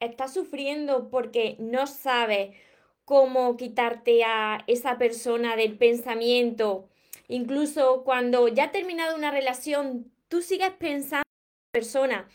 estás sufriendo porque no sabes cómo quitarte a esa persona del pensamiento, incluso cuando ya ha terminado una relación, tú sigues pensando en esa persona.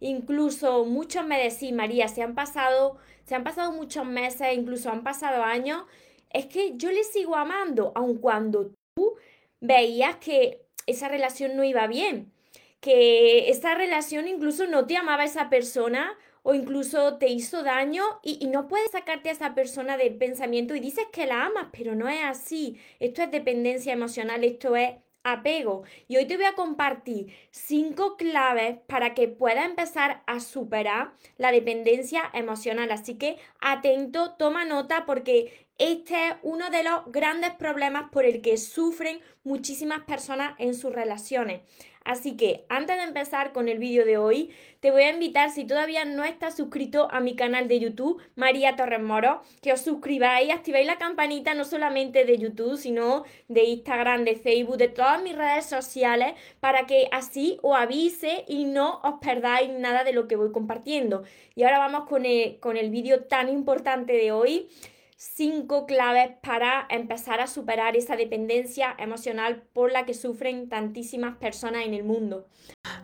Incluso muchos me decís, María, se han pasado, se han pasado muchos meses, incluso han pasado años, es que yo le sigo amando, aun cuando tú veías que esa relación no iba bien, que esa relación incluso no te amaba esa persona o incluso te hizo daño y, no puedes sacarte a esa persona del pensamiento y dices que la amas, pero no es así. Esto es dependencia emocional, esto es apego. Y hoy te voy a compartir cinco claves para que puedas empezar a superar la dependencia emocional. Así que atento, toma nota porque este es uno de los grandes problemas por el que sufren muchísimas personas en sus relaciones. Así que antes de empezar con el vídeo de hoy, te voy a invitar, si todavía no estás suscrito a mi canal de YouTube, María Torres Moro, que os suscribáis, activéis la campanita no solamente de YouTube, sino de Instagram, de Facebook, de todas mis redes sociales, para que así os avise y no os perdáis nada de lo que voy compartiendo. Y ahora vamos con el, con el vídeo tan importante de hoy cinco claves para empezar a superar esa dependencia emocional por la que sufren tantísimas personas en el mundo.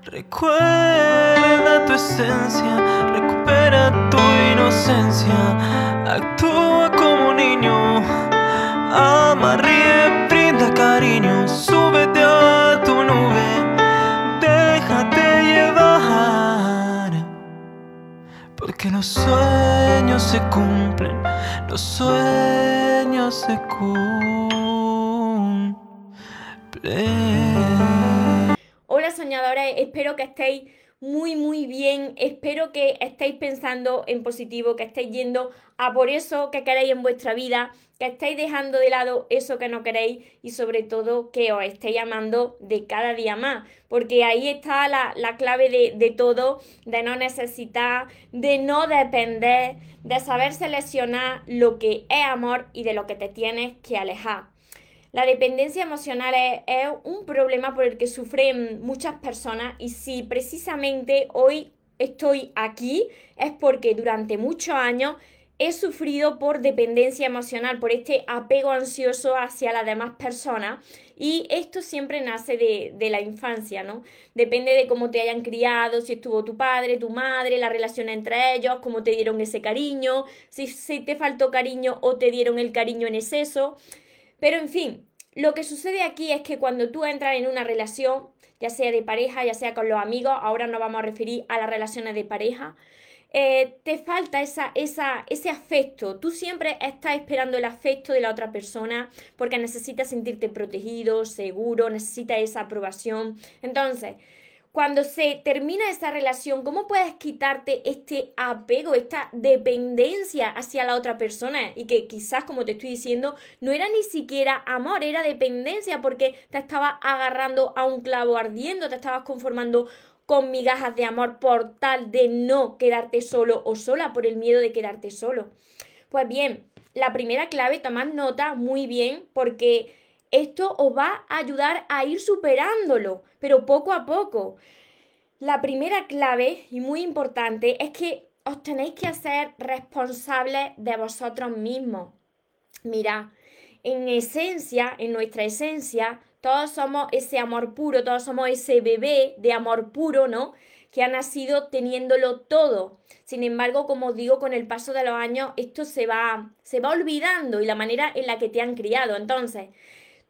Recuerda tu esencia, recupera tu inocencia, actúa como niño, ama, ríe, brinda cariño, súbete a tu nube, déjate llevar, porque los sueños se cumplen los sueños se cumplen. Hola soñadores, espero que estéis muy muy bien, espero que estéis pensando en positivo, que estéis yendo a por eso que queréis en vuestra vida, que estéis dejando de lado eso que no queréis y sobre todo que os estéis amando de cada día más, porque ahí está la, clave de, de todo, de no necesitar, de no depender, de saber seleccionar lo que es amor y de lo que te tienes que alejar. La dependencia emocional es, un problema por el que sufren muchas personas y si precisamente hoy estoy aquí es porque durante muchos años he sufrido por dependencia emocional, por este apego ansioso hacia las demás personas y esto siempre nace de, de, la infancia, ¿no? Depende de cómo te hayan criado, si estuvo tu padre, tu madre, la relación entre ellos, cómo te dieron ese cariño, si, si te faltó cariño o te dieron el cariño en exceso. Pero en fin, lo que sucede aquí es que cuando tú entras en una relación, ya sea de pareja, ya sea con los amigos, ahora nos vamos a referir a las relaciones de pareja, eh, te falta esa, ese afecto. Tú siempre estás esperando el afecto de la otra persona porque necesitas sentirte protegido, seguro, necesitas esa aprobación. Entonces, cuando se termina esa relación, ¿cómo puedes quitarte este apego, esta dependencia hacia la otra persona? Y que quizás, como te estoy diciendo, no era ni siquiera amor, era dependencia porque te estabas agarrando a un clavo ardiendo, te estabas conformando con migajas de amor por tal de no quedarte solo o sola, por el miedo de quedarte solo. Pues bien, la primera clave, tomad nota muy bien porque esto os va a ayudar a ir superándolo, pero poco a poco. La primera clave, y muy importante, es que os tenéis que hacer responsables de vosotros mismos. Mira, en esencia, en nuestra esencia, todos somos ese amor puro, todos somos ese bebé de amor puro, ¿no? Que ha nacido teniéndolo todo. Sin embargo, como os digo, con el paso de los años, esto se va, se va olvidando y la manera en la que te han criado. Entonces,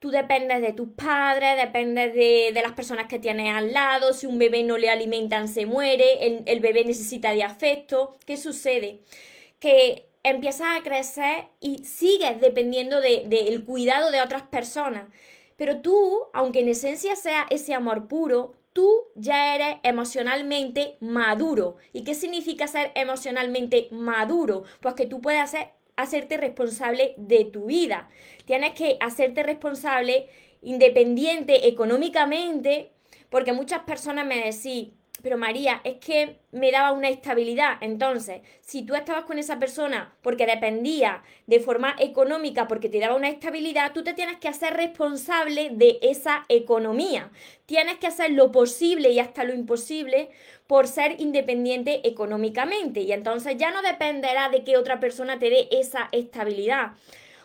tú dependes de tus padres, dependes de, las personas que tienes al lado, si un bebé no le alimentan se muere, el, bebé necesita de afecto. ¿Qué sucede? Que empiezas a crecer y sigues dependiendo del cuidado de otras personas. Pero tú, aunque en esencia sea ese amor puro, tú ya eres emocionalmente maduro. ¿Y qué significa ser emocionalmente maduro? Pues que tú puedes hacer hacerte responsable de tu vida. Tienes que hacerte responsable independiente económicamente, porque muchas personas me decís, pero María, es que me daba una estabilidad. Entonces, si tú estabas con esa persona porque dependía de forma económica, porque te daba una estabilidad, tú te tienes que hacer responsable de esa economía. Tienes que hacer lo posible y hasta lo imposible por ser independiente económicamente. Y entonces ya no dependerá de que otra persona te dé esa estabilidad.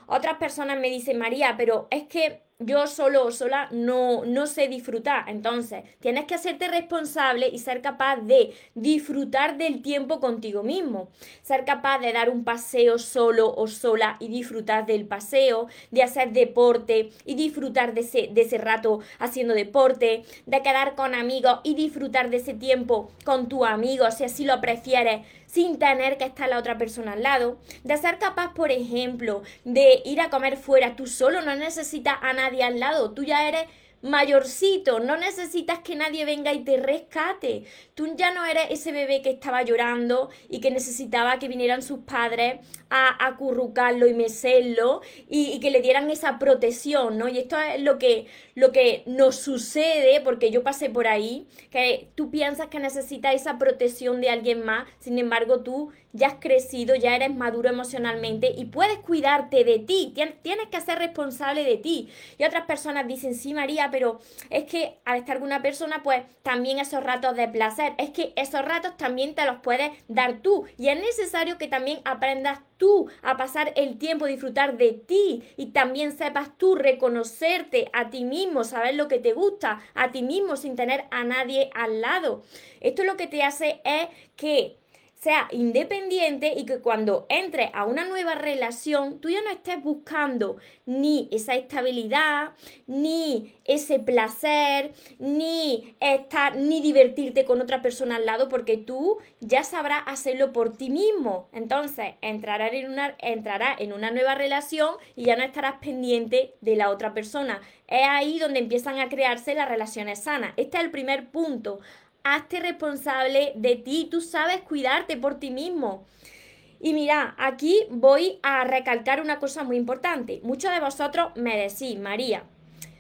Otras personas me dicen, María, pero es que yo solo o sola no, no sé disfrutar. Entonces, tienes que hacerte responsable y ser capaz de disfrutar del tiempo contigo mismo. Ser capaz de dar un paseo solo o sola y disfrutar del paseo, de hacer deporte y disfrutar de ese, de ese rato haciendo deporte, de quedar con amigos y disfrutar de ese tiempo con tu amigo, si así lo prefieres sin tener que estar la otra persona al lado, de ser capaz, por ejemplo, de ir a comer fuera tú solo, no necesitas a nadie al lado, tú ya eres mayorcito, no necesitas que nadie venga y te rescate. Tú ya no eres ese bebé que estaba llorando y que necesitaba que vinieran sus padres a acurrucarlo y mecerlo y, que le dieran esa protección, ¿no? Y esto es lo que, lo que nos sucede, porque yo pasé por ahí, que tú piensas que necesitas esa protección de alguien más, sin embargo tú ya has crecido, ya eres maduro emocionalmente y puedes cuidarte de ti, tienes que ser responsable de ti. Y otras personas dicen, sí, María, pero es que al estar con una persona, pues también esos ratos de placer, es que esos ratos también te los puedes dar tú y es necesario que también aprendas tú a pasar el tiempo, disfrutar de ti y también sepas tú reconocerte a ti mismo, saber lo que te gusta, a ti mismo sin tener a nadie al lado. Esto lo que te hace es que sea independiente y que cuando entre a una nueva relación tú ya no estés buscando ni esa estabilidad, ni ese placer, ni estar, ni divertirte con otra persona al lado, porque tú ya sabrás hacerlo por ti mismo. Entonces entrarás en una, entrará en una nueva relación y ya no estarás pendiente de la otra persona. Es ahí donde empiezan a crearse las relaciones sanas. Este es el primer punto hazte responsable de ti, tú sabes cuidarte por ti mismo. Y mira, aquí voy a recalcar una cosa muy importante. Muchos de vosotros me decís, María,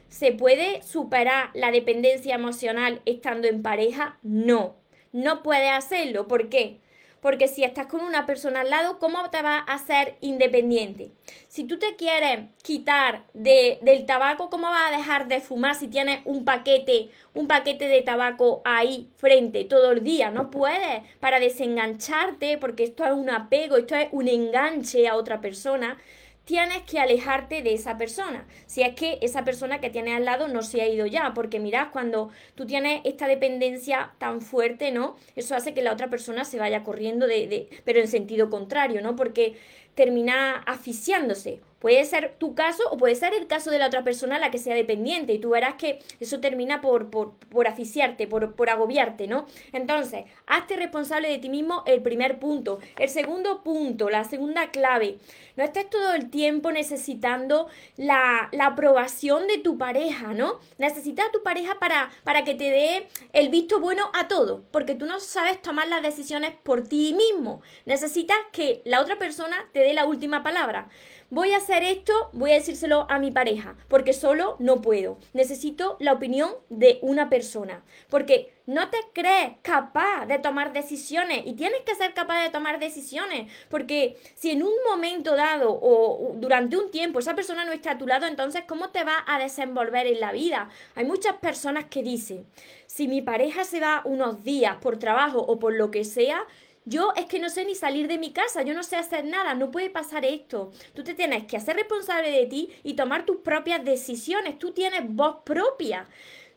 ¿se puede superar la dependencia emocional estando en pareja? No, no puede hacerlo. ¿Por qué? Porque si estás con una persona al lado, ¿cómo te vas a hacer independiente? Si tú te quieres quitar de, del tabaco, ¿cómo vas a dejar de fumar si tienes un paquete, un paquete de tabaco ahí frente todo el día? No puedes para desengancharte, porque esto es un apego, esto es un enganche a otra persona tienes que alejarte de esa persona. Si es que esa persona que tienes al lado no se ha ido ya, porque mirad, cuando tú tienes esta dependencia tan fuerte, ¿no? Eso hace que la otra persona se vaya corriendo de, de pero en sentido contrario, ¿no? Porque termina asfixiándose. Puede ser tu caso o puede ser el caso de la otra persona la que sea dependiente y tú verás que eso termina por, por, por asfixiarte, por, por agobiarte, ¿no? Entonces, hazte responsable de ti mismo el primer punto. El segundo punto, la segunda clave, no estés todo el tiempo necesitando la, la aprobación de tu pareja, ¿no? Necesitas a tu pareja para, para que te dé el visto bueno a todo, porque tú no sabes tomar las decisiones por ti mismo. Necesitas que la otra persona te dé la última palabra. Voy a hacer esto, voy a decírselo a mi pareja, porque solo no puedo. Necesito la opinión de una persona, porque no te crees capaz de tomar decisiones y tienes que ser capaz de tomar decisiones, porque si en un momento dado o durante un tiempo esa persona no está a tu lado, entonces ¿cómo te va a desenvolver en la vida? Hay muchas personas que dicen, si mi pareja se va unos días por trabajo o por lo que sea, yo es que no sé ni salir de mi casa, yo no sé hacer nada, no puede pasar esto. Tú te tienes que hacer responsable de ti y tomar tus propias decisiones. Tú tienes voz propia.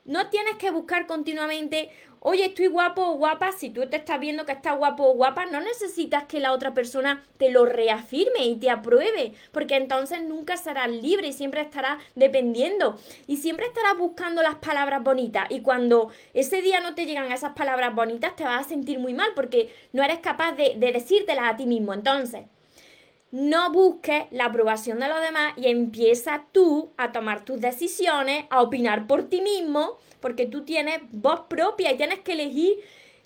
No tienes que buscar continuamente, oye, estoy guapo o guapa. Si tú te estás viendo que estás guapo o guapa, no necesitas que la otra persona te lo reafirme y te apruebe, porque entonces nunca serás libre y siempre estarás dependiendo. Y siempre estarás buscando las palabras bonitas. Y cuando ese día no te llegan esas palabras bonitas, te vas a sentir muy mal porque no eres capaz de, de decírtelas a ti mismo. Entonces, no busques la aprobación de los demás y empieza tú a tomar tus decisiones, a opinar por ti mismo, porque tú tienes voz propia y tienes que elegir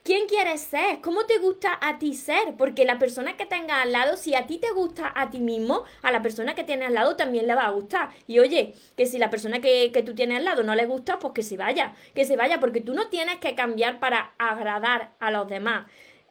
¿Quién quieres ser? ¿Cómo te gusta a ti ser? Porque la persona que tengas al lado, si a ti te gusta a ti mismo, a la persona que tienes al lado también le va a gustar. Y oye, que si la persona que, que tú tienes al lado no le gusta, pues que se vaya, que se vaya, porque tú no tienes que cambiar para agradar a los demás.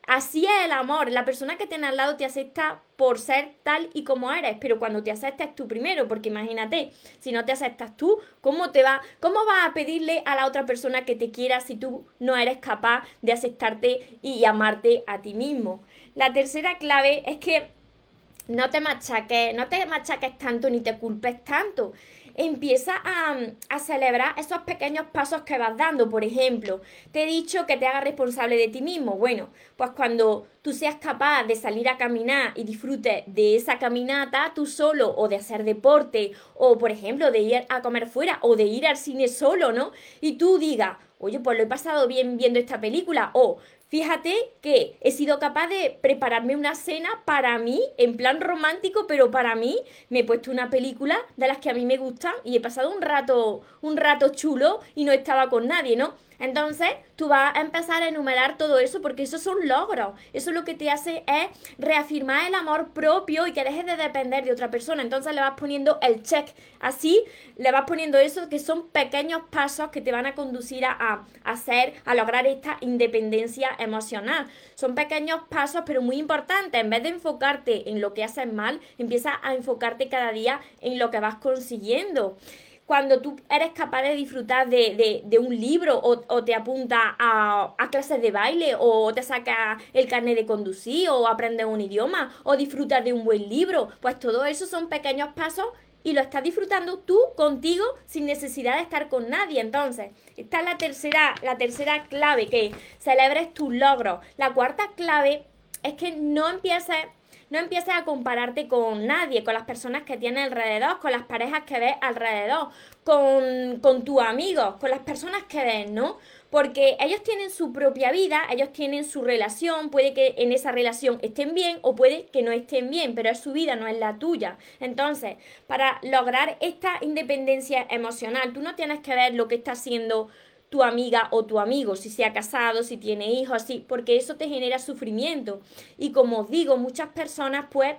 Así es el amor. La persona que tiene al lado te acepta por ser tal y como eres, pero cuando te aceptes tú primero, porque imagínate, si no te aceptas tú, ¿cómo te va, cómo vas a pedirle a la otra persona que te quiera si tú no eres capaz de aceptarte y amarte a ti mismo? La tercera clave es que no te machaques, no te machaques tanto ni te culpes tanto empieza a, celebrar esos pequeños pasos que vas dando. Por ejemplo, te he dicho que te hagas responsable de ti mismo. Bueno, pues cuando tú seas capaz de salir a caminar y disfrutes de esa caminata tú solo o de hacer deporte o, por ejemplo, de ir a comer fuera o de ir al cine solo, ¿no? Y tú digas, oye, pues lo he pasado bien viendo esta película o Fíjate que he sido capaz de prepararme una cena para mí, en plan romántico, pero para mí me he puesto una película de las que a mí me gustan y he pasado un rato, un rato chulo y no estaba con nadie, ¿no? Entonces, tú vas a empezar a enumerar todo eso porque esos son logros. Eso lo que te hace es reafirmar el amor propio y que dejes de depender de otra persona. Entonces le vas poniendo el check. Así le vas poniendo eso que son pequeños pasos que te van a conducir a, hacer, a lograr esta independencia emocional. Son pequeños pasos, pero muy importantes. En vez de enfocarte en lo que haces mal, empieza a enfocarte cada día en lo que vas consiguiendo cuando tú eres capaz de disfrutar de, un libro o, te apuntas a, clases de baile o te sacas el carnet de conducir o aprendes un idioma o disfrutas de un buen libro, pues todo eso son pequeños pasos y lo estás disfrutando tú contigo sin necesidad de estar con nadie. Entonces, esta es la tercera, la tercera clave, que celebres tus logros. La cuarta clave es que no empieces no empieces a compararte con nadie, con las personas que tienes alrededor, con las parejas que ves alrededor, con, con tus amigos, con las personas que ves, ¿no? Porque ellos tienen su propia vida, ellos tienen su relación, puede que en esa relación estén bien o puede que no estén bien, pero es su vida, no es la tuya. Entonces, para lograr esta independencia emocional, tú no tienes que ver lo que está haciendo tu amiga o tu amigo, si se ha casado, si tiene hijos, así, porque eso te genera sufrimiento. Y como os digo, muchas personas pues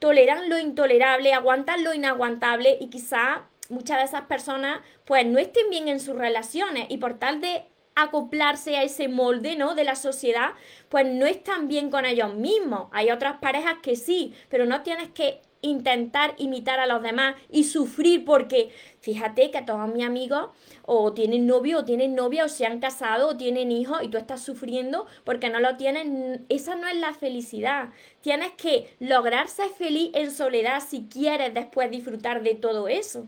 toleran lo intolerable, aguantan lo inaguantable y quizá muchas de esas personas pues no estén bien en sus relaciones y por tal de acoplarse a ese molde, ¿no? De la sociedad, pues no están bien con ellos mismos. Hay otras parejas que sí, pero no tienes que intentar imitar a los demás y sufrir porque fíjate que todos mis amigos o tienen novio o tienen novia o se han casado o tienen hijos y tú estás sufriendo porque no lo tienes. Esa no es la felicidad. Tienes que lograr ser feliz en soledad si quieres después disfrutar de todo eso.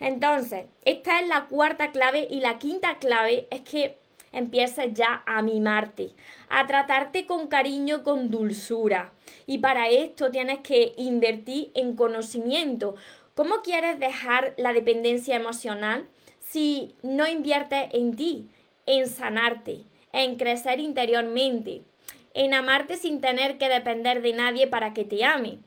Entonces, esta es la cuarta clave y la quinta clave es que empieces ya a mimarte, a tratarte con cariño, con dulzura. Y para esto tienes que invertir en conocimiento. ¿Cómo quieres dejar la dependencia emocional si no inviertes en ti, en sanarte, en crecer interiormente, en amarte sin tener que depender de nadie para que te ame?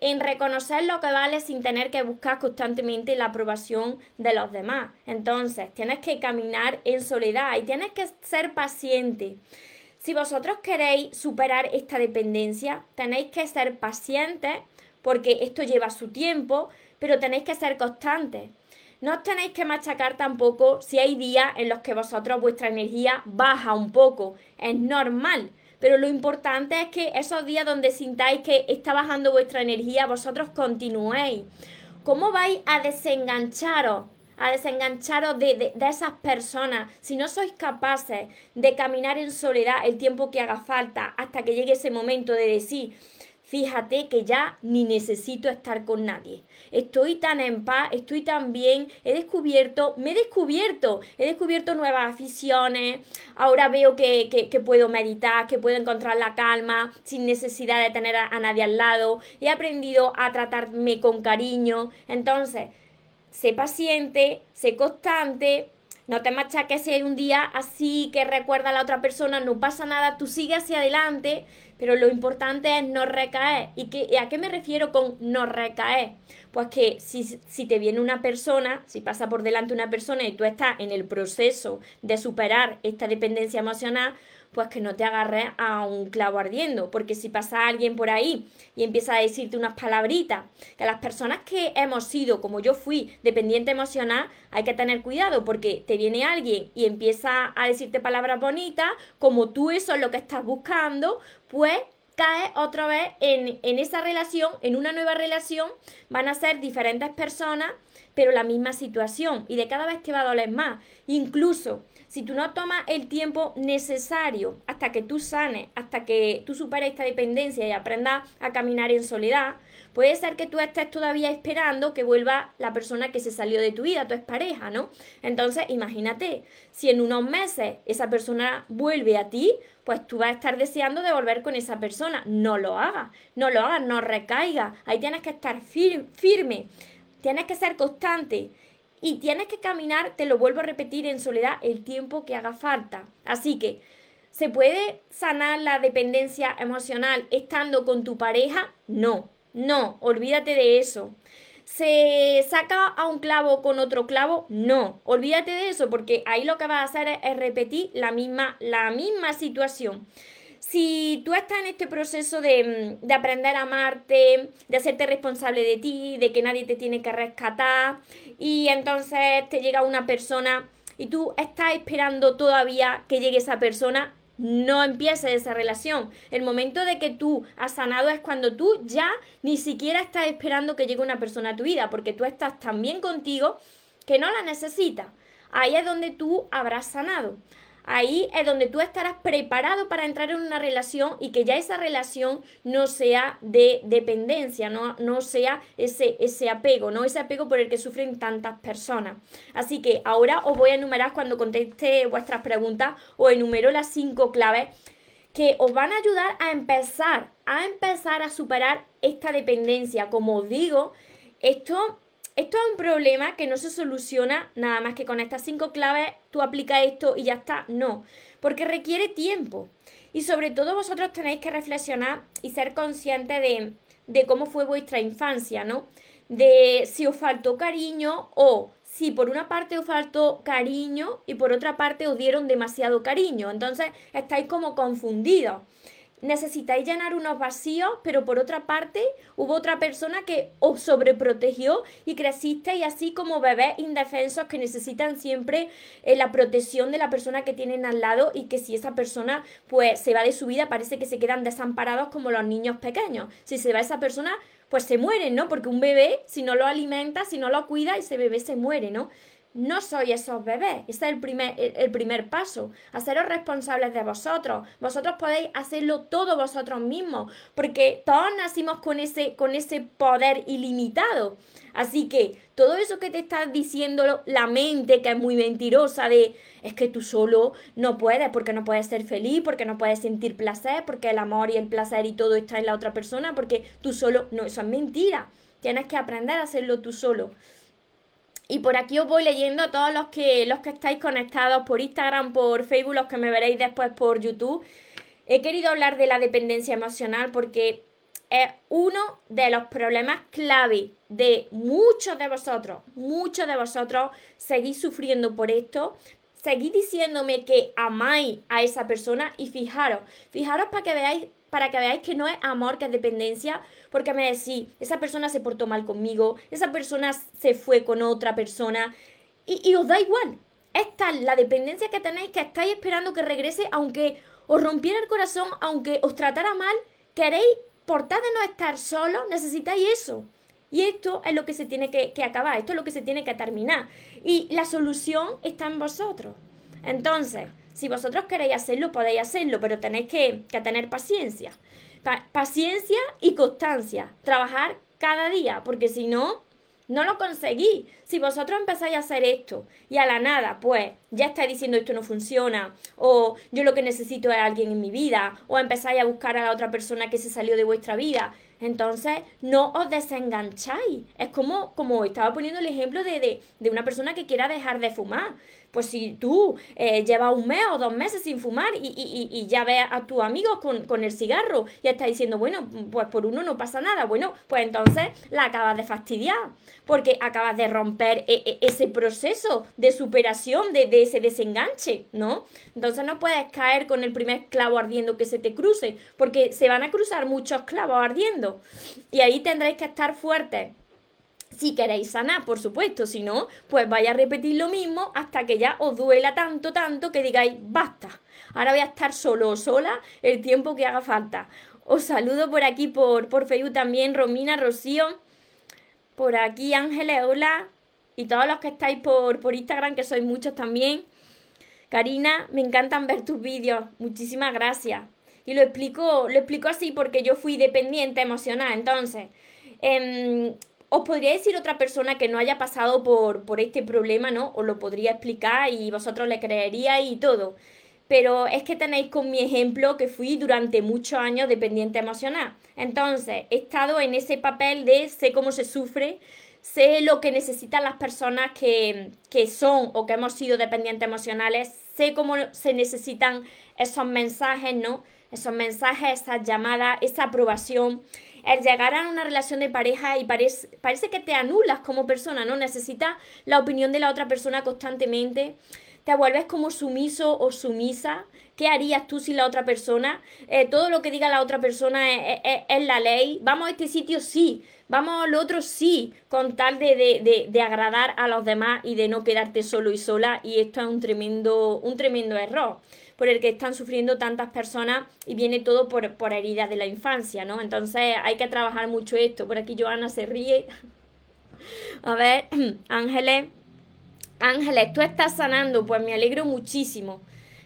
En reconocer lo que vale sin tener que buscar constantemente la aprobación de los demás. Entonces, tienes que caminar en soledad y tienes que ser paciente. Si vosotros queréis superar esta dependencia, tenéis que ser pacientes porque esto lleva su tiempo, pero tenéis que ser constantes. No os tenéis que machacar tampoco si hay días en los que vosotros vuestra energía baja un poco. Es normal. Pero lo importante es que esos días donde sintáis que está bajando vuestra energía, vosotros continuéis. ¿Cómo vais a desengancharos? A desengancharos de, de, esas personas. Si no sois capaces de caminar en soledad el tiempo que haga falta hasta que llegue ese momento de decir, fíjate que ya ni necesito estar con nadie. Estoy tan en paz, estoy tan bien, he descubierto, me he descubierto, he descubierto nuevas aficiones, ahora veo que, puedo meditar, que puedo encontrar la calma sin necesidad de tener a, nadie al lado, he aprendido a tratarme con cariño, entonces, sé paciente, sé constante, no te machaques si hay un día así que recuerda a la otra persona, no pasa nada, tú sigues hacia adelante, pero lo importante es no recaer. ¿Y, qué, a qué me refiero con no recaer? Pues que si, si te viene una persona, si pasa por delante una persona y tú estás en el proceso de superar esta dependencia emocional, pues que no te agarres a un clavo ardiendo, porque si pasa alguien por ahí y empieza a decirte unas palabritas, que las personas que hemos sido, como yo fui, dependiente emocional, hay que tener cuidado, porque te viene alguien y empieza a decirte palabras bonitas, como tú eso es lo que estás buscando, pues caes otra vez en, en esa relación, en una nueva relación, van a ser diferentes personas, pero la misma situación, y de cada vez te va a doler más. Incluso si tú no tomas el tiempo necesario hasta que tú sanes, hasta que tú superes esta dependencia y aprendas a caminar en soledad, puede ser que tú estés todavía esperando que vuelva la persona que se salió de tu vida, tu expareja, ¿no? Entonces, imagínate, si en unos meses esa persona vuelve a ti, pues tú vas a estar deseando de volver con esa persona. No lo hagas, no lo hagas, no recaiga. Ahí tienes que estar firme, tienes que ser constante y tienes que caminar, te lo vuelvo a repetir, en soledad el tiempo que haga falta. Así que, ¿se puede sanar la dependencia emocional estando con tu pareja? No, no, olvídate de eso. ¿Se saca a un clavo con otro clavo? No, olvídate de eso porque ahí lo que vas a hacer es, repetir la misma, la misma situación si tú estás en este proceso de, de, aprender a amarte, de hacerte responsable de ti, de que nadie te tiene que rescatar, y entonces te llega una persona y tú estás esperando todavía que llegue esa persona, no empieces esa relación. El momento de que tú has sanado es cuando tú ya ni siquiera estás esperando que llegue una persona a tu vida, porque tú estás tan bien contigo que no la necesitas. Ahí es donde tú habrás sanado ahí es donde tú estarás preparado para entrar en una relación y que ya esa relación no sea de dependencia, no, no sea ese, ese apego, ¿no? Ese apego por el que sufren tantas personas. Así que ahora os voy a enumerar cuando conteste vuestras preguntas, o enumero las cinco claves que os van a ayudar a empezar, a empezar a superar esta dependencia. Como os digo, esto esto es un problema que no se soluciona nada más que con estas cinco claves, tú aplicas esto y ya está. No, porque requiere tiempo. Y sobre todo vosotros tenéis que reflexionar y ser conscientes de, de cómo fue vuestra infancia, ¿no? De si os faltó cariño o si por una parte os faltó cariño y por otra parte os dieron demasiado cariño. Entonces estáis como confundidos necesitáis llenar unos vacíos, pero por otra parte hubo otra persona que os sobreprotegió y crecisteis así como bebés indefensos que necesitan siempre eh, la protección de la persona que tienen al lado y que si esa persona pues se va de su vida parece que se quedan desamparados como los niños pequeños. Si se va esa persona pues se mueren, ¿no? Porque un bebé si no lo alimenta, si no lo cuida, ese bebé se muere, ¿no? No soy esos bebés. Ese es el primer, el, primer paso. Haceros responsables de vosotros. Vosotros podéis hacerlo todo vosotros mismos, porque todos nacimos con ese, con ese poder ilimitado. Así que todo eso que te está diciendo la mente, que es muy mentirosa, de es que tú solo no puedes, porque no puedes ser feliz, porque no puedes sentir placer, porque el amor y el placer y todo está en la otra persona, porque tú solo, no, eso es mentira. Tienes que aprender a hacerlo tú solo. Y por aquí os voy leyendo a todos los que, los que estáis conectados por Instagram, por Facebook, los que me veréis después por YouTube. He querido hablar de la dependencia emocional porque es uno de los problemas clave de muchos de vosotros. Muchos de vosotros seguís sufriendo por esto. Seguís diciéndome que amáis a esa persona y fijaros, fijaros para que veáis para que veáis que no es amor, que es dependencia, porque me decís, esa persona se portó mal conmigo, esa persona se fue con otra persona, y, os da igual. Esta es la dependencia que tenéis, que estáis esperando que regrese, aunque os rompiera el corazón, aunque os tratara mal, queréis, por tal de no estar solos, necesitáis eso. Y esto es lo que se tiene que, que acabar, esto es lo que se tiene que terminar. Y la solución está en vosotros. Entonces, si vosotros queréis hacerlo, podéis hacerlo, pero tenéis que, tener paciencia. Paciencia y constancia. Trabajar cada día, porque si no, no lo conseguís. Si vosotros empezáis a hacer esto y a la nada, pues ya estáis diciendo esto no funciona, o yo lo que necesito es alguien en mi vida, o empezáis a buscar a la otra persona que se salió de vuestra vida, entonces no os desengancháis. Es como, como estaba poniendo el ejemplo de, de, de una persona que quiera dejar de fumar. Pues si tú eh, llevas un mes o dos meses sin fumar y, ya ves a tus amigos con, el cigarro y estás diciendo, bueno, pues por uno no pasa nada, bueno, pues entonces la acabas de fastidiar, porque acabas de romper e, e, ese proceso de superación, de, de ese desenganche, ¿no? Entonces no puedes caer con el primer clavo ardiendo que se te cruce, porque se van a cruzar muchos clavos ardiendo. Y ahí tendréis que estar fuertes si queréis sanar, por supuesto, si no, pues vaya a repetir lo mismo hasta que ya os duela tanto, tanto que digáis, basta, ahora voy a estar solo o sola el tiempo que haga falta. Os saludo por aquí, por, por Facebook también, Romina, Rocío, por aquí Ángeles, hola, y todos los que estáis por, por Instagram, que sois muchos también. Karina, me encantan ver tus vídeos, muchísimas gracias. Y lo explico, lo explico así porque yo fui dependiente emocional, entonces... Eh, os podría decir otra persona que no haya pasado por, por este problema, ¿no? Os lo podría explicar y vosotros le creeríais y todo. Pero es que tenéis con mi ejemplo que fui durante muchos años dependiente emocional. Entonces, he estado en ese papel de sé cómo se sufre, sé lo que necesitan las personas que, que son o que hemos sido dependientes emocionales, sé cómo se necesitan esos mensajes, ¿no? Esos mensajes, esas llamadas, esa aprobación el llegar a una relación de pareja y parece, parece que te anulas como persona, ¿no? Necesitas la opinión de la otra persona constantemente, te vuelves como sumiso o sumisa. ¿Qué harías tú sin la otra persona? Eh, todo lo que diga la otra persona es, la ley. Vamos a este sitio, sí. Vamos al otro, sí. Con tal de, de, de, agradar a los demás y de no quedarte solo y sola. Y esto es un tremendo, un tremendo error por el que están sufriendo tantas personas y viene todo por, heridas de la infancia, ¿no? Entonces hay que trabajar mucho esto. Por aquí Joana se ríe. A ver, Ángeles. Ángeles, tú estás sanando, pues me alegro muchísimo.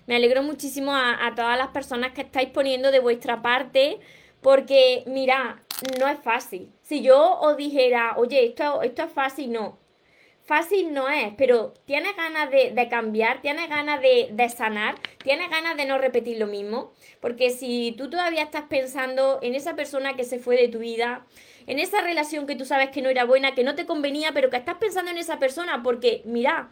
Me alegro muchísimo a, todas las personas que estáis poniendo de vuestra parte, porque mira, no es fácil. Si yo os dijera, oye, esto es fácil, no fácil no es, pero tienes ganas de, cambiar, tienes ganas de, sanar, tienes ganas de no repetir lo mismo, porque si tú todavía estás pensando en esa persona que se fue de tu vida, en esa relación que tú sabes que no era buena, que no te convenía, pero que estás pensando en esa persona, porque mira,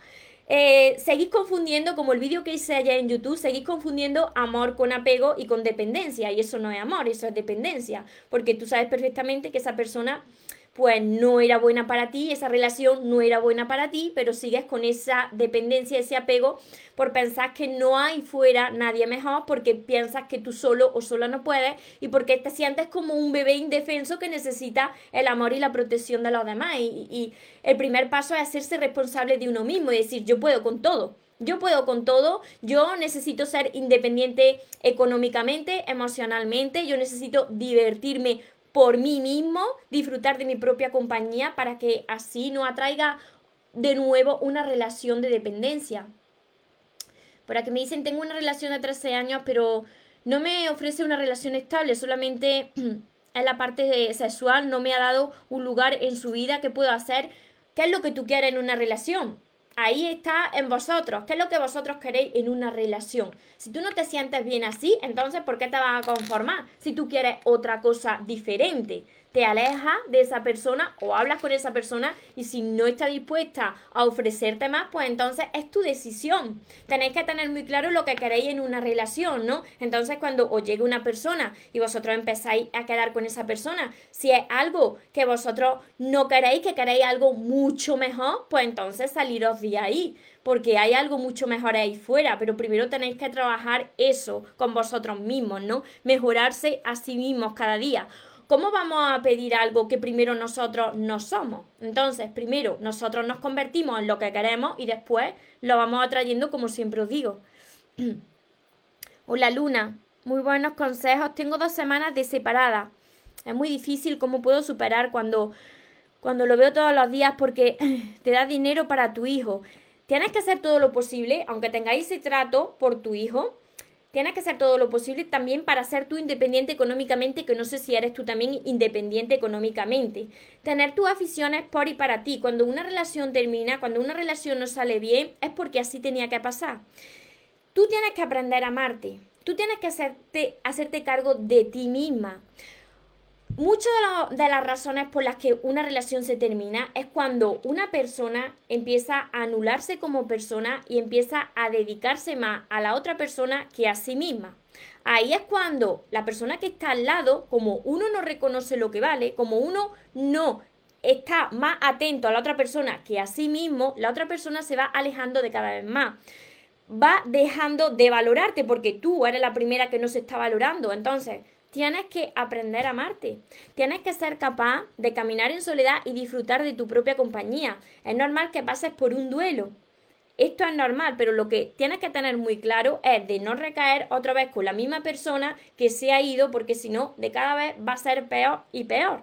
eh, seguís confundiendo, como el vídeo que hice allá en YouTube, seguís confundiendo amor con apego y con dependencia, y eso no es amor, eso es dependencia, porque tú sabes perfectamente que esa persona pues no era buena para ti, esa relación no era buena para ti, pero sigues con esa dependencia, ese apego por pensar que no hay fuera nadie mejor, porque piensas que tú solo o sola no puedes y porque te sientes como un bebé indefenso que necesita el amor y la protección de los demás. Y, el primer paso es hacerse responsable de uno mismo y decir, yo puedo con todo. Yo puedo con todo, yo necesito ser independiente económicamente, emocionalmente, yo necesito divertirme por mí mismo, disfrutar de mi propia compañía para que así no atraiga de nuevo una relación de dependencia. Por aquí me dicen, tengo una relación de 13 años, pero no me ofrece una relación estable, solamente en la parte sexual no me ha dado un lugar en su vida que puedo hacer. ¿Qué es lo que tú quieres en una relación? Ahí está en vosotros. ¿Qué es lo que vosotros queréis en una relación? Si tú no te sientes bien así, entonces ¿por qué te vas a conformar? Si tú quieres otra cosa diferente te alejas de esa persona o hablas con esa persona y si no está dispuesta a ofrecerte más, pues entonces es tu decisión. Tenéis que tener muy claro lo que queréis en una relación, ¿no? Entonces cuando os llegue una persona y vosotros empezáis a quedar con esa persona, si es algo que vosotros no queréis, que queréis algo mucho mejor, pues entonces saliros de ahí porque hay algo mucho mejor ahí fuera, pero primero tenéis que trabajar eso con vosotros mismos, ¿no? Mejorarse a sí mismos cada día. ¿Cómo vamos a pedir algo que primero nosotros no somos? Entonces, primero nosotros nos convertimos en lo que queremos y después lo vamos atrayendo como siempre os digo. Hola Luna, muy buenos consejos. Tengo dos semanas de separada. Es muy difícil cómo puedo superar cuando, cuando lo veo todos los días porque te da dinero para tu hijo. Tienes que hacer todo lo posible, aunque tengáis ese trato por tu hijo, Tienes que hacer todo lo posible también para ser tú independiente económicamente, que no sé si eres tú también independiente económicamente. Tener tus aficiones por y para ti. Cuando una relación termina, cuando una relación no sale bien, es porque así tenía que pasar. Tú tienes que aprender a amarte. Tú tienes que hacerte, hacerte cargo de ti misma. Muchas de, las razones por las que una relación se termina es cuando una persona empieza a anularse como persona y empieza a dedicarse más a la otra persona que a sí misma. Ahí es cuando la persona que está al lado, como uno no reconoce lo que vale, como uno no está más atento a la otra persona que a sí mismo, la otra persona se va alejando de cada vez más. Va dejando de valorarte porque tú eres la primera que no se está valorando. Entonces, tienes que aprender a amarte. Tienes que ser capaz de caminar en soledad y disfrutar de tu propia compañía. Es normal que pases por un duelo. Esto es normal, pero lo que tienes que tener muy claro es de no recaer otra vez con la misma persona que se ha ido, porque si no, de cada vez va a ser peor y peor.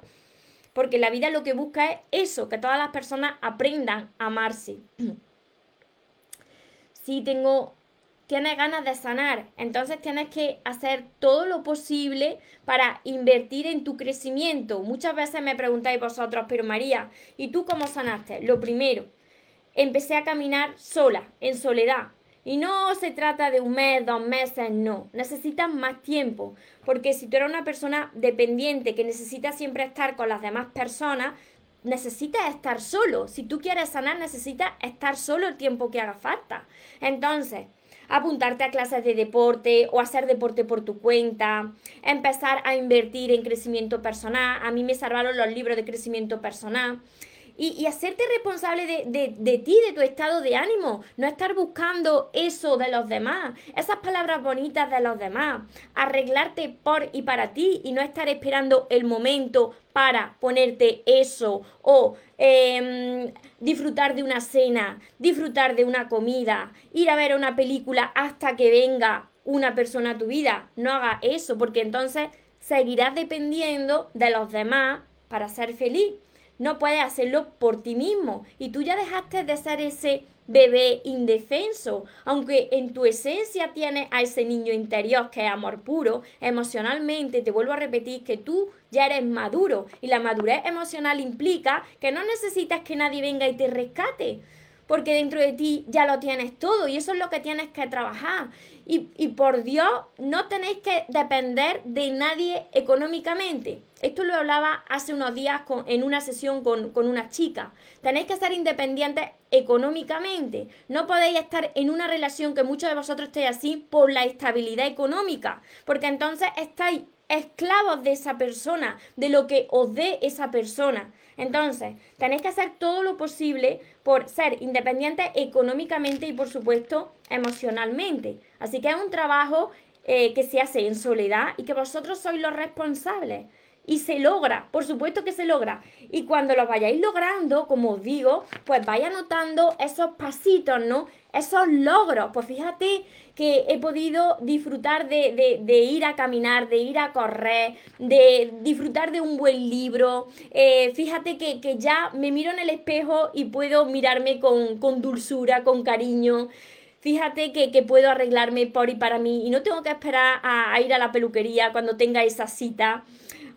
Porque la vida lo que busca es eso, que todas las personas aprendan a amarse. si tengo tienes ganas de sanar, entonces tienes que hacer todo lo posible para invertir en tu crecimiento. Muchas veces me preguntáis vosotros, pero María, ¿y tú cómo sanaste? Lo primero, empecé a caminar sola, en soledad. Y no se trata de un mes, dos meses, no. Necesitas más tiempo. Porque si tú eres una persona dependiente que necesita siempre estar con las demás personas, necesitas estar solo. Si tú quieres sanar, necesitas estar solo el tiempo que haga falta. Entonces, apuntarte a clases de deporte o hacer deporte por tu cuenta, empezar a invertir en crecimiento personal. A mí me salvaron los libros de crecimiento personal y, hacerte responsable de, de, ti, de tu estado de ánimo, no estar buscando eso de los demás, esas palabras bonitas de los demás, arreglarte por y para ti y no estar esperando el momento para ponerte eso. O em, disfrutar de una cena, disfrutar de una comida, ir a ver una película hasta que venga una persona a tu vida. No haga eso porque entonces seguirás dependiendo de los demás para ser feliz no puedes hacerlo por ti mismo. Y tú ya dejaste de ser ese bebé indefenso, aunque en tu esencia tienes a ese niño interior que es amor puro, emocionalmente, te vuelvo a repetir que tú ya eres maduro. Y la madurez emocional implica que no necesitas que nadie venga y te rescate, porque dentro de ti ya lo tienes todo y eso es lo que tienes que trabajar. Y, y por Dios, no tenéis que depender de nadie económicamente. Esto lo hablaba hace unos días en una sesión con, con una chica. Tenéis que ser independientes económicamente. No podéis estar en una relación que muchos de vosotros estéis así por la estabilidad económica, porque entonces estáis esclavos de esa persona, de lo que os dé esa persona. Entonces, tenéis que hacer todo lo posible por ser independientes económicamente y, por supuesto, emocionalmente. Así que es un trabajo eh, que se hace en soledad y que vosotros sois los responsables. Y se logra, por supuesto que se logra. Y cuando lo vayáis logrando, como os digo, pues vaya notando esos pasitos, ¿no? Esos logros. Pues fíjate que he podido disfrutar de, ir a caminar, de ir a correr, de disfrutar de un buen libro. Eh, fíjate que, ya me miro en el espejo y puedo mirarme con, dulzura, con cariño. Fíjate que, puedo arreglarme por y para mí y no tengo que esperar a ir a la peluquería cuando tenga esa cita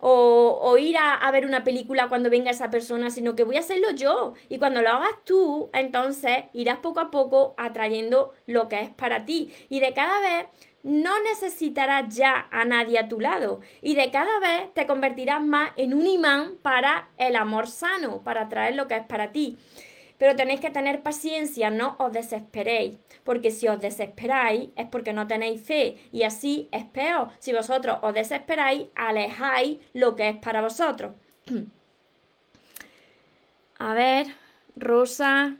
o, ir a, ver una película cuando venga esa persona, sino que voy a hacerlo yo. Y cuando lo hagas tú, entonces irás poco a poco atrayendo lo que es para ti. Y de cada vez no necesitarás ya a nadie a tu lado y de cada vez te convertirás más en un imán para el amor sano, para atraer lo que es para ti. Pero tenéis que tener paciencia, no os desesperéis, porque si os desesperáis es porque no tenéis fe y así es peor. Si vosotros os desesperáis, alejáis lo que es para vosotros. A ver, Rosa,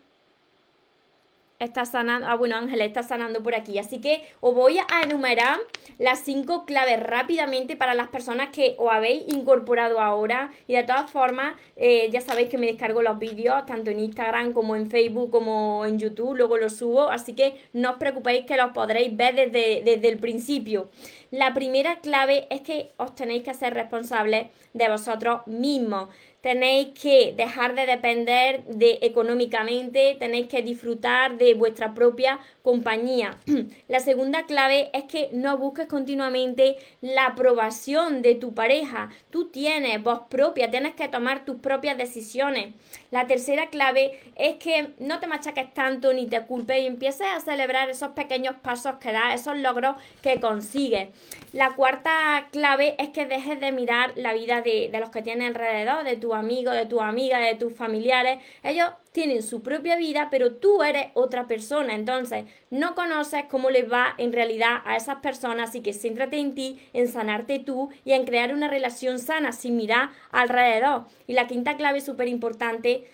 está sanando, ah bueno, Ángel está sanando por aquí. Así que os voy a enumerar las cinco claves rápidamente para las personas que os habéis incorporado ahora. Y de todas formas, eh, ya sabéis que me descargo los vídeos tanto en Instagram como en Facebook como en YouTube, luego los subo. Así que no os preocupéis que los podréis ver desde, desde el principio. La primera clave es que os tenéis que hacer responsables de vosotros mismos tenéis que dejar de depender de económicamente, tenéis que disfrutar de vuestra propia compañía. La segunda clave es que no busques continuamente la aprobación de tu pareja. Tú tienes voz propia, tienes que tomar tus propias decisiones. La tercera clave es que no te machaques tanto ni te culpes y empieces a celebrar esos pequeños pasos que das, esos logros que consigues. La cuarta clave es que dejes de mirar la vida de, de los que tienes alrededor, de tu amigo, de tu amiga, de tus familiares. Ellos tienen su propia vida, pero tú eres otra persona. Entonces, no conoces cómo les va en realidad a esas personas, así que céntrate en ti, en sanarte tú y en crear una relación sana sin mirar alrededor. Y la quinta clave súper importante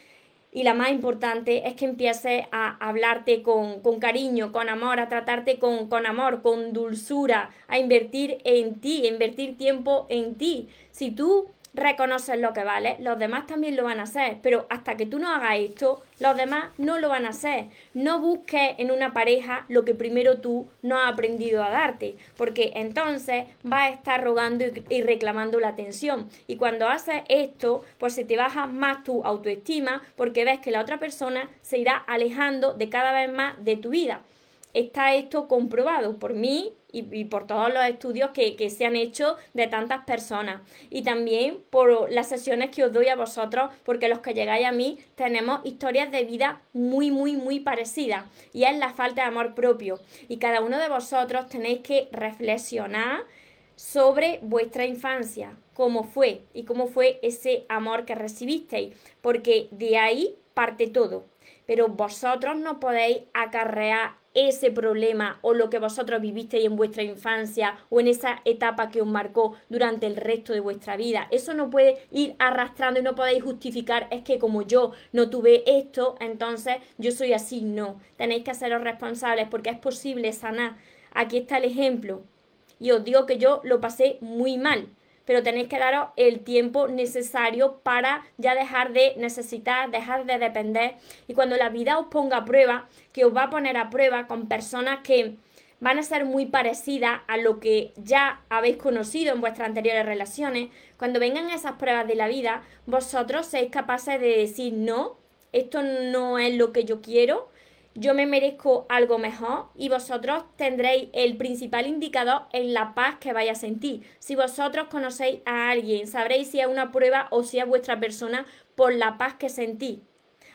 y la más importante es que empieces a hablarte con, cariño, con amor, a tratarte con, con, amor, con dulzura, a invertir en ti, a invertir tiempo en ti. Si tú reconoces lo que vale, los demás también lo van a hacer, pero hasta que tú no hagas esto, los demás no lo van a hacer. No busques en una pareja lo que primero tú no has aprendido a darte, porque entonces vas a estar rogando y, reclamando la atención. Y cuando haces esto, pues se te baja más tu autoestima, porque ves que la otra persona se irá alejando de cada vez más de tu vida. Está esto comprobado por mí y, por todos los estudios que, que, se han hecho de tantas personas y también por las sesiones que os doy a vosotros porque los que llegáis a mí tenemos historias de vida muy muy muy parecidas y es la falta de amor propio y cada uno de vosotros tenéis que reflexionar sobre vuestra infancia, cómo fue y cómo fue ese amor que recibisteis, porque de ahí parte todo. Pero vosotros no podéis acarrear ese problema o lo que vosotros vivisteis en vuestra infancia o en esa etapa que os marcó durante el resto de vuestra vida. Eso no puede ir arrastrando y no podéis justificar, es que como yo no tuve esto, entonces yo soy así. No, tenéis que haceros responsables porque es posible sanar. Aquí está el ejemplo. Y os digo que yo lo pasé muy mal pero tenéis que daros el tiempo necesario para ya dejar de necesitar, dejar de depender. Y cuando la vida os ponga a prueba, que os va a poner a prueba con personas que van a ser muy parecidas a lo que ya habéis conocido en vuestras anteriores relaciones, cuando vengan esas pruebas de la vida, vosotros seis capaces de decir no, esto no es lo que yo quiero, yo me merezco algo mejor y vosotros tendréis el principal indicador en la paz que vais a sentir. Si vosotros conocéis a alguien, sabréis si es una prueba o si es vuestra persona por la paz que sentís.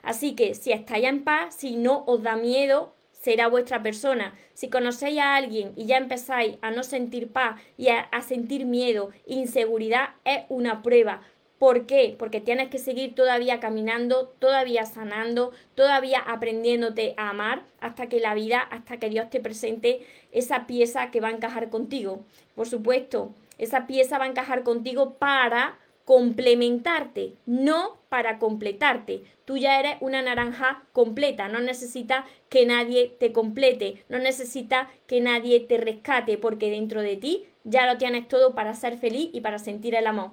Así que si estáis en paz, si no os da miedo, será vuestra persona. Si conocéis a alguien y ya empezáis a no sentir paz y a, a sentir miedo, inseguridad, es una prueba. ¿Por qué? Porque tienes que seguir todavía caminando, todavía sanando, todavía aprendiéndote a amar hasta que la vida, hasta que Dios te presente esa pieza que va a encajar contigo. Por supuesto, esa pieza va a encajar contigo para complementarte, no para completarte. Tú ya eres una naranja completa, no necesitas que nadie te complete, no necesitas que nadie te rescate, porque dentro de ti ya lo tienes todo para ser feliz y para sentir el amor.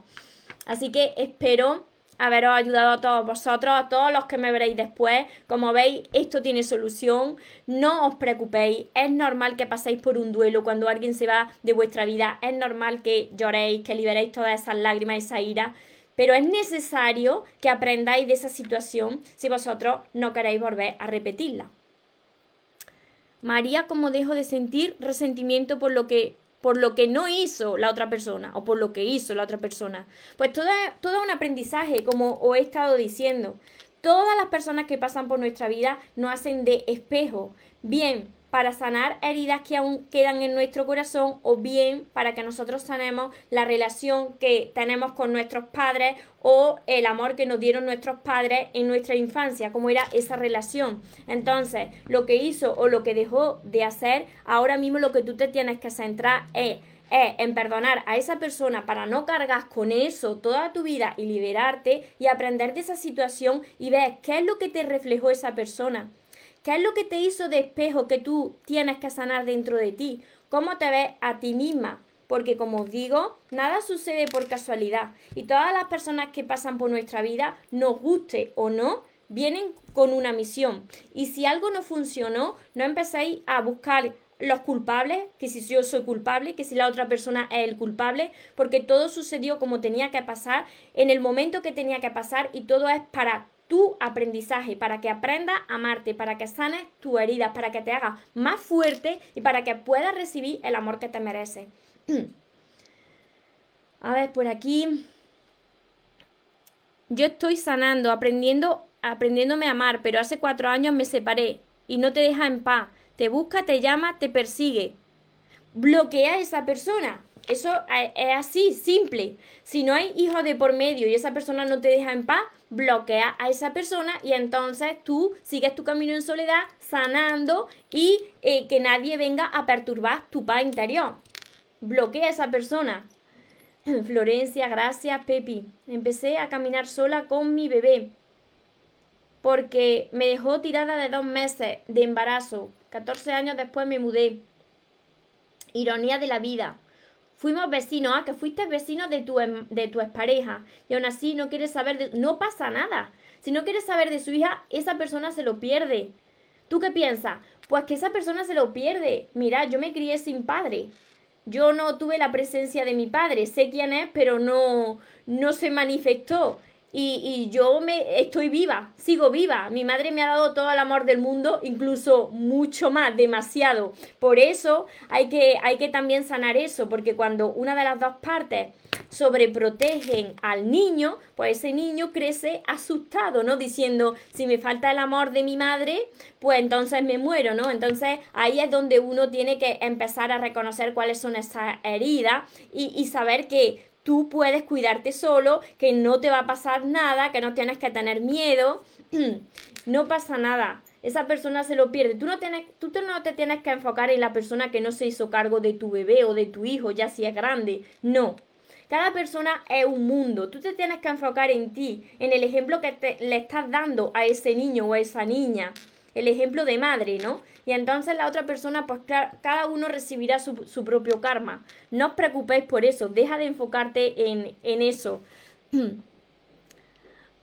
Así que espero haberos ayudado a todos vosotros, a todos los que me veréis después. Como veis, esto tiene solución. No os preocupéis. Es normal que paséis por un duelo cuando alguien se va de vuestra vida. Es normal que lloréis, que liberéis todas esas lágrimas, esa ira. Pero es necesario que aprendáis de esa situación si vosotros no queréis volver a repetirla. María, como dejo de sentir resentimiento por lo que por lo que no hizo la otra persona o por lo que hizo la otra persona. Pues todo, todo un aprendizaje, como os he estado diciendo. Todas las personas que pasan por nuestra vida nos hacen de espejo. Bien, para sanar heridas que aún quedan en nuestro corazón o bien para que nosotros sanemos la relación que tenemos con nuestros padres o el amor que nos dieron nuestros padres en nuestra infancia, cómo era esa relación. Entonces, lo que hizo o lo que dejó de hacer, ahora mismo lo que tú te tienes que centrar es en perdonar a esa persona para no cargar con eso toda tu vida y liberarte y aprender de esa situación y ver qué es lo que te reflejó esa persona. ¿Qué es lo que te hizo de espejo que tú tienes que sanar dentro de ti? ¿Cómo te ves a ti misma? Porque como os digo, nada sucede por casualidad y todas las personas que pasan por nuestra vida, nos guste o no, vienen con una misión. Y si algo no funcionó, no empecéis a buscar los culpables, que si yo soy culpable, que si la otra persona es el culpable, porque todo sucedió como tenía que pasar, en el momento que tenía que pasar y todo es para tu aprendizaje, para que aprendas a amarte, para que sanes tu herida, para que te hagas más fuerte y para que puedas recibir el amor que te mereces. a ver, por aquí. Yo estoy sanando, aprendiendo, aprendiéndome a amar, pero hace cuatro años me separé y no te deja en paz te busca, te llama, te persigue. Bloquea a esa persona. Eso es así, simple. Si no hay hijos de por medio y esa persona no te deja en paz, bloquea a esa persona y entonces tú sigues tu camino en soledad, sanando y eh, que nadie venga a perturbar tu paz interior. Bloquea a esa persona. Florencia, gracias, Pepi. Empecé a caminar sola con mi bebé porque me dejó tirada de dos meses de embarazo 14 años después me mudé. Ironía de la vida. Fuimos vecinos, ah, que fuiste vecino de tu, em, de tu expareja y aún así no quieres saber de... No pasa nada. Si no quieres saber de su hija, esa persona se lo pierde. ¿Tú qué piensas? Pues que esa persona se lo pierde. Mira, yo me crié sin padre. Yo no tuve la presencia de mi padre. Sé quién es, pero no, no se manifestó. Y, y, yo me estoy viva, sigo viva. Mi madre me ha dado todo el amor del mundo, incluso mucho más, demasiado. Por eso hay que, hay que también sanar eso, porque cuando una de las dos partes sobreprotegen al niño, pues ese niño crece asustado, ¿no? Diciendo, si me falta el amor de mi madre, pues entonces me muero, ¿no? Entonces ahí es donde uno tiene que empezar a reconocer cuáles son esas heridas y, y saber que tú puedes cuidarte solo, que no te va a pasar nada, que no tienes que tener miedo. no pasa nada. Esa persona se lo pierde. Tú no, tienes, tú no te tienes que enfocar en la persona que no se hizo cargo de tu bebé o de tu hijo, ya si es grande. No. Cada persona es un mundo. Tú te tienes que enfocar en ti, en el ejemplo que le estás dando a ese niño o a esa niña. El ejemplo de madre, ¿no? y entonces la otra persona, pues cada uno recibirá su, propio karma. No os preocupéis por eso, deja de enfocarte en, en eso.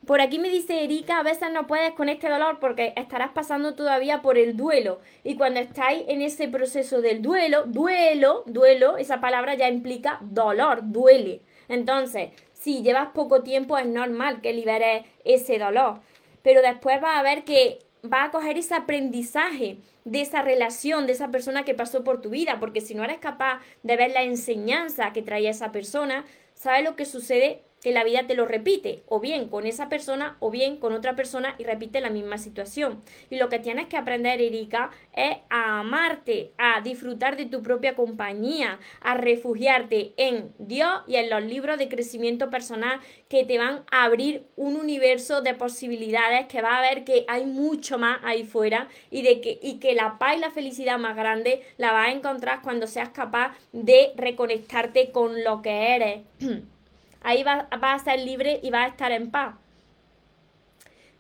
Por aquí me dice Erika, a veces no puedes con este dolor porque estarás pasando todavía por el duelo. Y cuando estáis en ese proceso del duelo, duelo, duelo, esa palabra ya implica dolor, duele. Entonces, si llevas poco tiempo es normal que liberes ese dolor. Pero después vas a ver que va a coger ese aprendizaje de esa relación, de esa persona que pasó por tu vida, porque si no eres capaz de ver la enseñanza que traía esa persona, ¿sabes lo que sucede? Que la vida te lo repite, o bien con esa persona o bien con otra persona y repite la misma situación. Y lo que tienes que aprender, Erika, es a amarte, a disfrutar de tu propia compañía, a refugiarte en Dios y en los libros de crecimiento personal que te van a abrir un universo de posibilidades que va a ver que hay mucho más ahí fuera y de que, y que la paz y la felicidad más grande la vas a encontrar cuando seas capaz de reconectarte con lo que eres. Ahí vas, a ser libre y vas a estar en paz.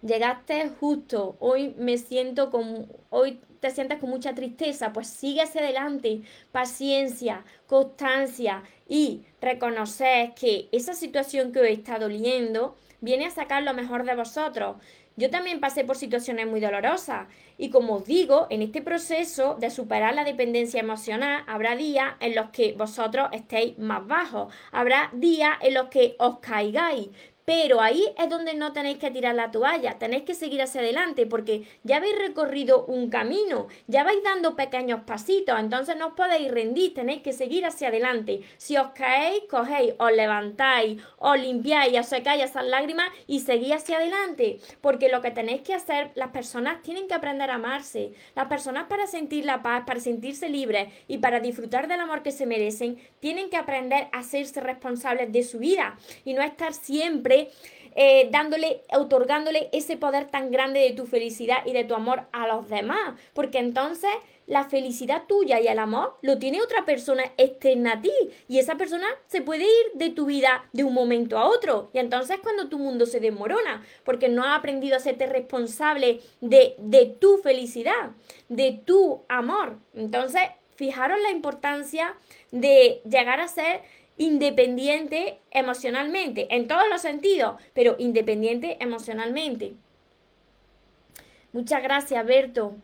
Llegaste justo, hoy me siento con, hoy te sientes con mucha tristeza, pues sigue adelante, paciencia, constancia y reconocer que esa situación que hoy está doliendo viene a sacar lo mejor de vosotros. Yo también pasé por situaciones muy dolorosas y como os digo, en este proceso de superar la dependencia emocional habrá días en los que vosotros estéis más bajos, habrá días en los que os caigáis, pero ahí es donde no tenéis que tirar la toalla, tenéis que seguir hacia adelante porque ya habéis recorrido un camino, ya vais dando pequeños pasitos, entonces no os podéis rendir, tenéis que seguir hacia adelante. Si os caéis, cogéis, os levantáis, os limpiáis, os secáis esas lágrimas y seguís hacia adelante, porque lo que tenéis que hacer, las personas tienen que aprender a amarse, las personas para sentir la paz, para sentirse libres y para disfrutar del amor que se merecen, tienen que aprender a hacerse responsables de su vida y no estar siempre eh, dándole, otorgándole ese poder tan grande de tu felicidad y de tu amor a los demás. Porque entonces la felicidad tuya y el amor lo tiene otra persona externa a ti. Y esa persona se puede ir de tu vida de un momento a otro. Y entonces cuando tu mundo se desmorona, porque no has aprendido a serte responsable de, de tu felicidad, de tu amor. Entonces, fijaros la importancia de llegar a ser independiente emocionalmente, en todos los sentidos, pero independiente emocionalmente. Muchas gracias, Berto.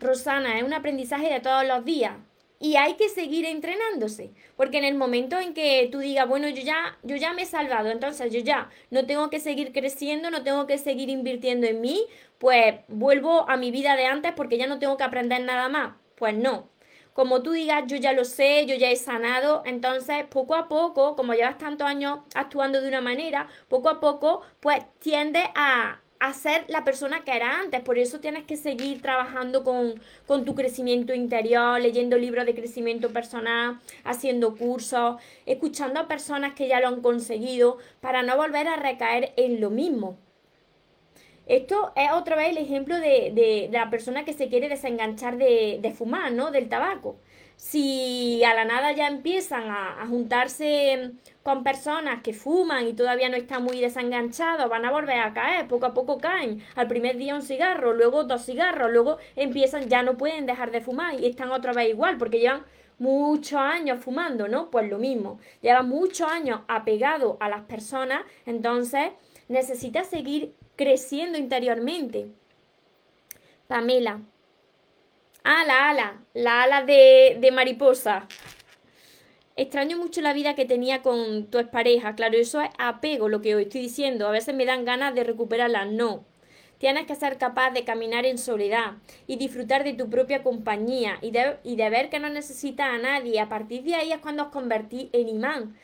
Rosana, es un aprendizaje de todos los días. Y hay que seguir entrenándose, porque en el momento en que tú digas, bueno, yo ya, yo ya me he salvado, entonces yo ya no tengo que seguir creciendo, no tengo que seguir invirtiendo en mí, pues vuelvo a mi vida de antes porque ya no tengo que aprender nada más. Pues no. Como tú digas, yo ya lo sé, yo ya he sanado, entonces poco a poco, como llevas tantos años actuando de una manera, poco a poco, pues tiende a, a ser la persona que era antes. Por eso tienes que seguir trabajando con, con, tu crecimiento interior, leyendo libros de crecimiento personal, haciendo cursos, escuchando a personas que ya lo han conseguido para no volver a recaer en lo mismo. Esto es otra vez el ejemplo de, de, la persona que se quiere desenganchar de, de fumar, ¿no? Del tabaco si a la nada ya empiezan a, juntarse con personas que fuman y todavía no están muy desenganchados, van a volver a caer, poco a poco caen. Al primer día un cigarro, luego dos cigarros, luego empiezan, ya no pueden dejar de fumar y están otra vez igual porque llevan muchos años fumando, ¿no? Pues lo mismo, llevan muchos años apegado a las personas, entonces necesita seguir creciendo interiormente. Pamela, Ah, la ala, la ala de, de mariposa. Extraño mucho la vida que tenía con tu expareja. Claro, eso es apego, lo que os estoy diciendo. A veces me dan ganas de recuperarla. No. Tienes que ser capaz de caminar en soledad y disfrutar de tu propia compañía y de, y de ver que no necesitas a nadie. A partir de ahí es cuando os convertís en imán.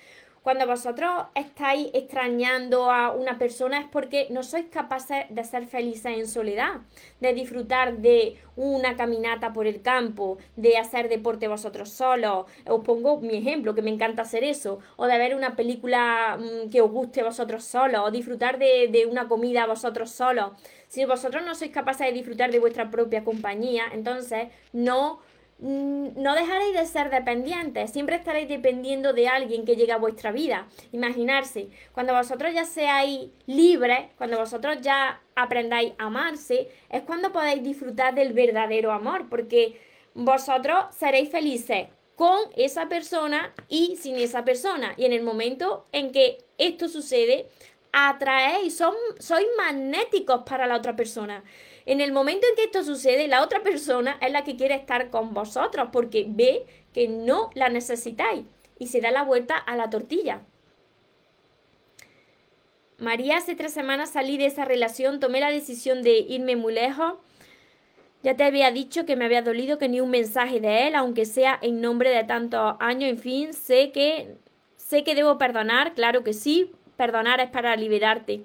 Cuando vosotros estáis extrañando a una persona es porque no sois capaces de ser felices en soledad, de disfrutar de una caminata por el campo, de hacer deporte vosotros solos. Os pongo mi ejemplo, que me encanta hacer eso, o de ver una película mm, que os guste vosotros solos, o disfrutar de, una comida vosotros solos. Si vosotros no sois capaces de disfrutar de vuestra propia compañía, entonces no no dejaréis de ser dependientes, siempre estaréis dependiendo de alguien que llegue a vuestra vida. Imaginarse, cuando vosotros ya seáis libres, cuando vosotros ya aprendáis a amarse, es cuando podéis disfrutar del verdadero amor, porque vosotros seréis felices con esa persona y sin esa persona. Y en el momento en que esto sucede, atraéis, son, sois magnéticos para la otra persona. En el momento en que esto sucede, la otra persona es la que quiere estar con vosotros porque ve que no la necesitáis y se da la vuelta a la tortilla. María, hace tres semanas salí de esa relación, tomé la decisión de irme muy lejos. Ya te había dicho que me había dolido que ni un mensaje de él, aunque sea en nombre de tantos años, en fin, sé que sé que debo perdonar, claro que sí, perdonar es para liberarte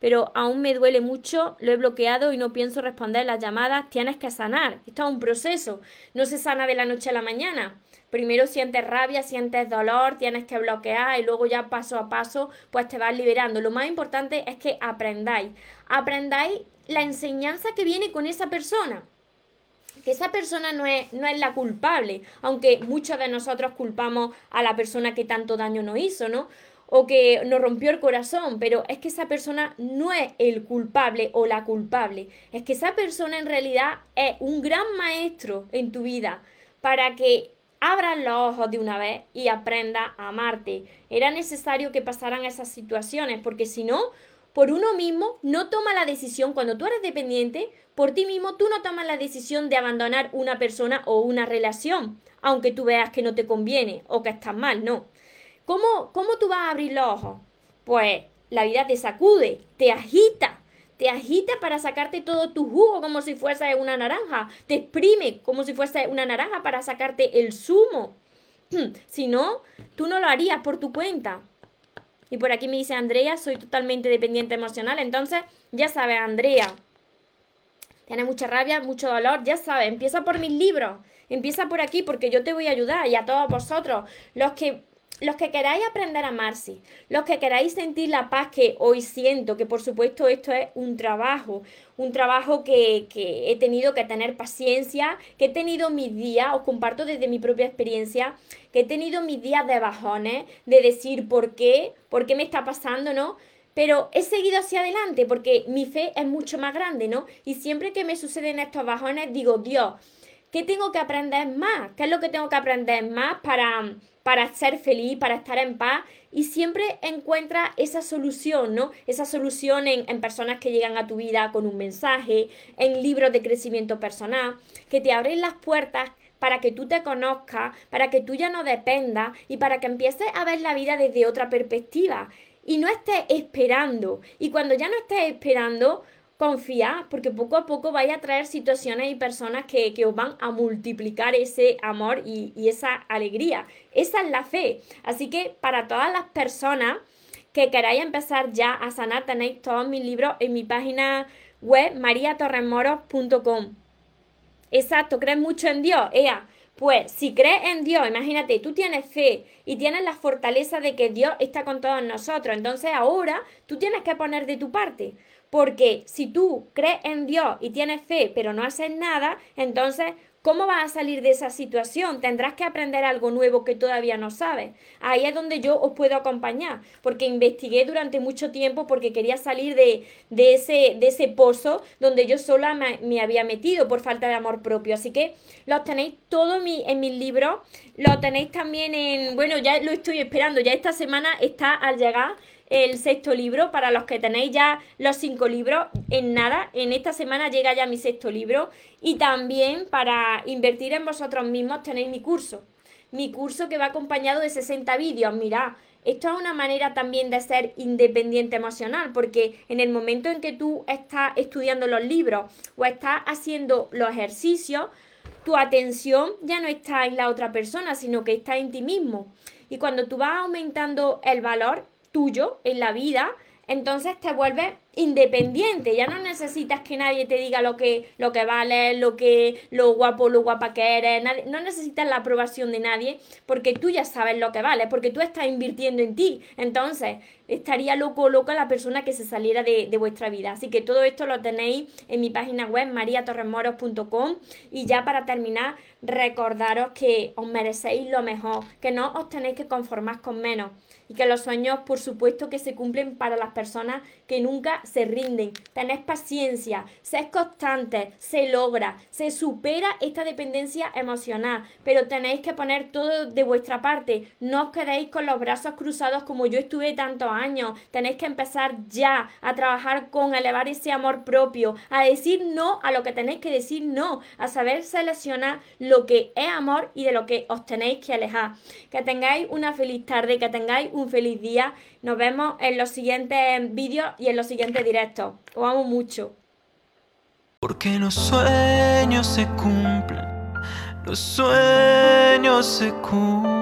pero aún me duele mucho, lo he bloqueado y no pienso responder las llamadas, tienes que sanar. Esto es un proceso, no se sana de la noche a la mañana. Primero sientes rabia, sientes dolor, tienes que bloquear y luego ya paso a paso pues te vas liberando. Lo más importante es que aprendáis, aprendáis la enseñanza que viene con esa persona que esa persona no es, no es la culpable, aunque muchos de nosotros culpamos a la persona que tanto daño nos hizo, ¿no? O que nos rompió el corazón, pero es que esa persona no es el culpable o la culpable, es que esa persona en realidad es un gran maestro en tu vida para que abras los ojos de una vez y aprenda a amarte. Era necesario que pasaran esas situaciones, porque si no, por uno mismo no toma la decisión, cuando tú eres dependiente, por ti mismo tú no tomas la decisión de abandonar una persona o una relación, aunque tú veas que no te conviene o que estás mal, no. ¿Cómo, ¿Cómo tú vas a abrir los ojos? Pues la vida te sacude, te agita, te agita para sacarte todo tu jugo como si fuese una naranja, te exprime como si fuese una naranja para sacarte el zumo. Si no, tú no lo harías por tu cuenta. Y por aquí me dice Andrea, soy totalmente dependiente emocional. Entonces, ya sabes, Andrea, tiene mucha rabia, mucho dolor, ya sabes, empieza por mis libros, empieza por aquí porque yo te voy a ayudar y a todos vosotros, los que los que queráis aprender a amarse, los que queráis sentir la paz que hoy siento, que por supuesto esto es un trabajo, un trabajo que, que, he tenido que tener paciencia, que he tenido mis días, os comparto desde mi propia experiencia, que he tenido mis días de bajones, de decir por qué, por qué me está pasando, ¿no? Pero he seguido hacia adelante porque mi fe es mucho más grande, ¿no? Y siempre que me suceden estos bajones, digo, Dios, ¿qué tengo que aprender más? ¿Qué es lo que tengo que aprender más para para ser feliz, para estar en paz y siempre encuentra esa solución, ¿no? Esa solución en, en, personas que llegan a tu vida con un mensaje, en libros de crecimiento personal, que te abren las puertas para que tú te conozcas, para que tú ya no dependas y para que empieces a ver la vida desde otra perspectiva y no estés esperando. Y cuando ya no estés esperando, confía, porque poco a poco vaya a traer situaciones y personas que, os van a multiplicar ese amor y, y esa alegría. Esa es la fe. Así que para todas las personas que queráis empezar ya a sanar, tenéis todos mis libros en mi página web mariatorremoros.com. Exacto, crees mucho en Dios, ea. Pues si crees en Dios, imagínate, tú tienes fe y tienes la fortaleza de que Dios está con todos nosotros. Entonces ahora tú tienes que poner de tu parte. Porque si tú crees en Dios y tienes fe, pero no haces nada, entonces ¿Cómo vas a salir de esa situación? Tendrás que aprender algo nuevo que todavía no sabes. Ahí es donde yo os puedo acompañar, porque investigué durante mucho tiempo porque quería salir de, ese, de ese pozo donde yo sola me, había metido por falta de amor propio. Así que lo tenéis todo en mis libros, lo tenéis también en, bueno, ya lo estoy esperando, ya esta semana está al llegar el sexto libro. Para los que tenéis ya los cinco libros, en nada, en esta semana llega ya mi sexto libro. Y también para invertir en vosotros mismos tenéis mi curso. Mi curso que va acompañado de 60 vídeos. Mirad, esto es una manera también de ser independiente emocional, porque en el momento en que tú estás estudiando los libros o estás haciendo los ejercicios, tu atención ya no está en la otra persona, sino que está en ti mismo. Y cuando tú vas aumentando el valor, tuyo en la vida, entonces te vuelves independiente, ya no necesitas que nadie te diga lo que, lo que vale, lo que, lo guapo, lo guapa que eres, no necesitas la aprobación de nadie porque tú ya sabes lo que vale, porque tú estás invirtiendo en ti. Entonces, estaría loco loca la persona que se saliera de, de, vuestra vida. Así que todo esto lo tenéis en mi página web mariatorremoros.com y ya para terminar, recordaros que os merecéis lo mejor, que no os tenéis que conformar con menos y que los sueños, por supuesto, que se cumplen para las personas que nunca se rinden. Tenés paciencia, sé constante, se logra, se supera esta dependencia emocional, pero tenéis que poner todo de vuestra parte. No os quedéis con los brazos cruzados como yo estuve tantos años. Tenéis que empezar ya a trabajar con elevar ese amor propio, a decir no a lo que tenéis que decir no, a saber seleccionar lo que es amor y de lo que os tenéis que alejar. Que tengáis una feliz tarde, que tengáis un feliz día. Nos vemos en los siguientes vídeos y en los siguientes directos. Os amo mucho. Porque los sueños se cumplen, los sueños se cumplen.